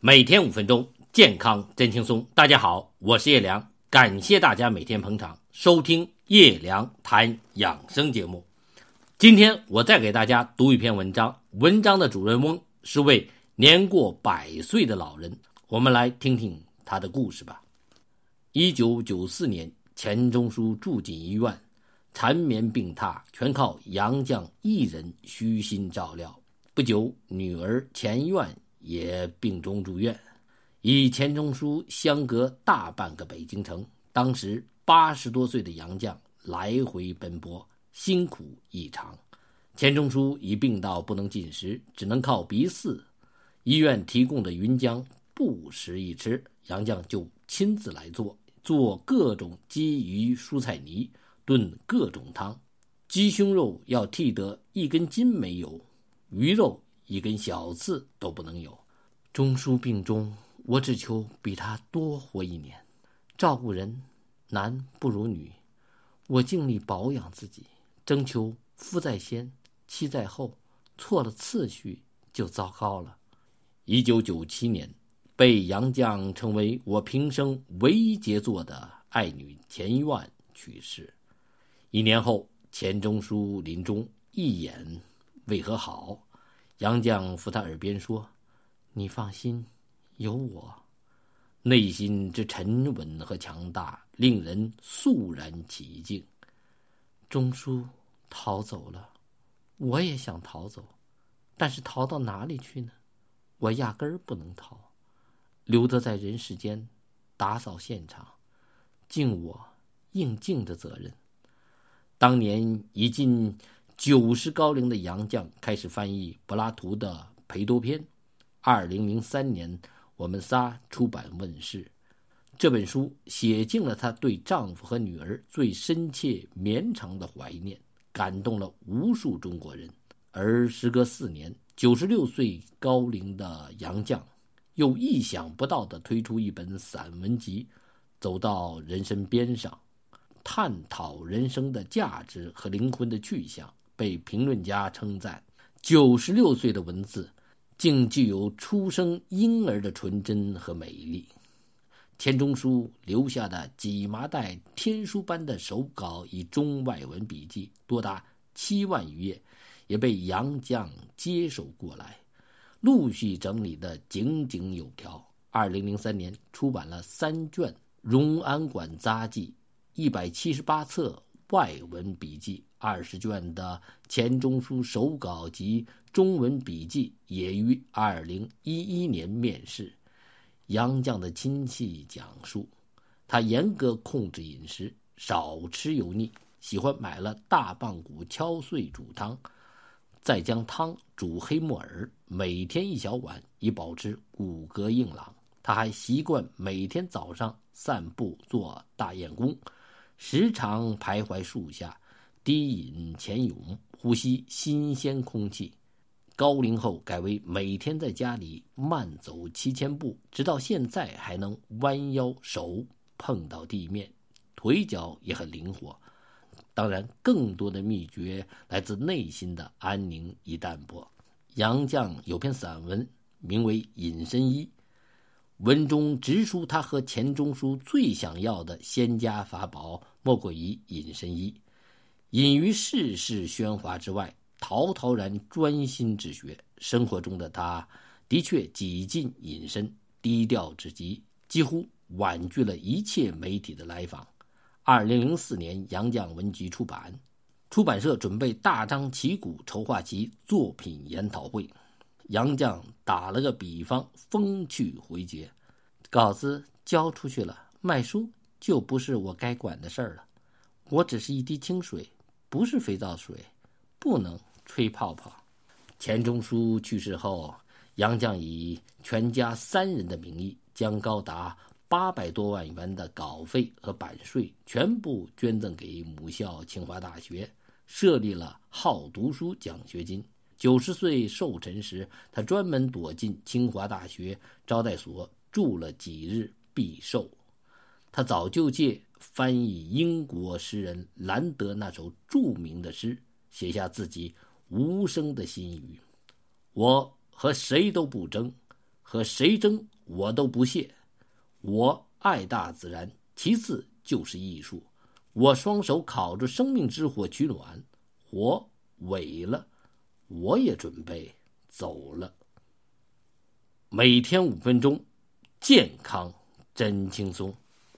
每天五分钟，健康真轻松。大家好，我是叶良，感谢大家每天捧场收听叶良谈养生节目。今天我再给大家读一篇文章，文章的主人翁是位年过百岁的老人，我们来听听他的故事吧。一九九四年，钱钟书住进医院，缠绵病榻，全靠杨绛一人虚心照料。不久，女儿钱院。也病中住院，与钱钟书相隔大半个北京城。当时八十多岁的杨绛来回奔波，辛苦异常。钱钟书已病到不能进食，只能靠鼻饲。医院提供的云浆不时一吃，杨绛就亲自来做，做各种鸡鱼蔬菜泥，炖各种汤。鸡胸肉要剔得一根筋没有，鱼肉。一根小刺都不能有。钟书病中，我只求比他多活一年。照顾人，男不如女。我尽力保养自己，征求夫在先，妻在后。错了次序就糟糕了。一九九七年，被杨绛称为我平生唯一杰作的爱女钱院去世。一年后，钱钟书临终，一眼为何好？杨绛附他耳边说：“你放心，有我。”内心之沉稳和强大，令人肃然起敬。钟书逃走了，我也想逃走，但是逃到哪里去呢？我压根儿不能逃，留得在人世间，打扫现场，尽我应尽的责任。当年一进。九十高龄的杨绛开始翻译柏拉图的《裴多篇》。二零零三年，我们仨出版问世。这本书写尽了她对丈夫和女儿最深切绵长的怀念，感动了无数中国人。而时隔四年，九十六岁高龄的杨绛，又意想不到地推出一本散文集，走到人生边上，探讨人生的价值和灵魂的去向。被评论家称赞，九十六岁的文字，竟具有出生婴儿的纯真和美丽。钱钟书留下的几麻袋天书般的手稿以中外文笔记多达七万余页，也被杨绛接手过来，陆续整理的井井有条。二零零三年出版了三卷《荣安馆杂记》，一百七十八册外文笔记。二十卷的钱钟书手稿及中文笔记也于二零一一年面世。杨绛的亲戚讲述，他严格控制饮食，少吃油腻，喜欢买了大棒骨敲碎煮汤，再将汤煮黑木耳，每天一小碗，以保持骨骼硬朗。他还习惯每天早上散步做大雁功，时常徘徊树下。低饮浅泳，呼吸新鲜空气。高龄后改为每天在家里慢走七千步，直到现在还能弯腰，手碰到地面，腿脚也很灵活。当然，更多的秘诀来自内心的安宁与淡泊。杨绛有篇散文，名为《隐身衣》，文中直抒他和钱钟书最想要的仙家法宝，莫过于隐身衣。隐于世事喧哗之外，陶陶然专心治学。生活中的他，的确几近隐身，低调至极，几乎婉拒了一切媒体的来访。二零零四年，杨绛文集出版，出版社准备大张旗鼓筹划其作品研讨会。杨绛打了个比方，风趣回绝：“稿子交出去了，卖书就不是我该管的事儿了。我只是一滴清水。”不是肥皂水，不能吹泡泡。钱钟书去世后，杨绛以全家三人的名义，将高达八百多万元的稿费和版税全部捐赠给母校清华大学，设立了好读书奖学金。九十岁寿辰时，他专门躲进清华大学招待所住了几日避寿。他早就借。翻译英国诗人兰德那首著名的诗，写下自己无声的心语：“我和谁都不争，和谁争我都不屑。我爱大自然，其次就是艺术。我双手烤着生命之火取暖，火萎了，我也准备走了。每天五分钟，健康真轻松。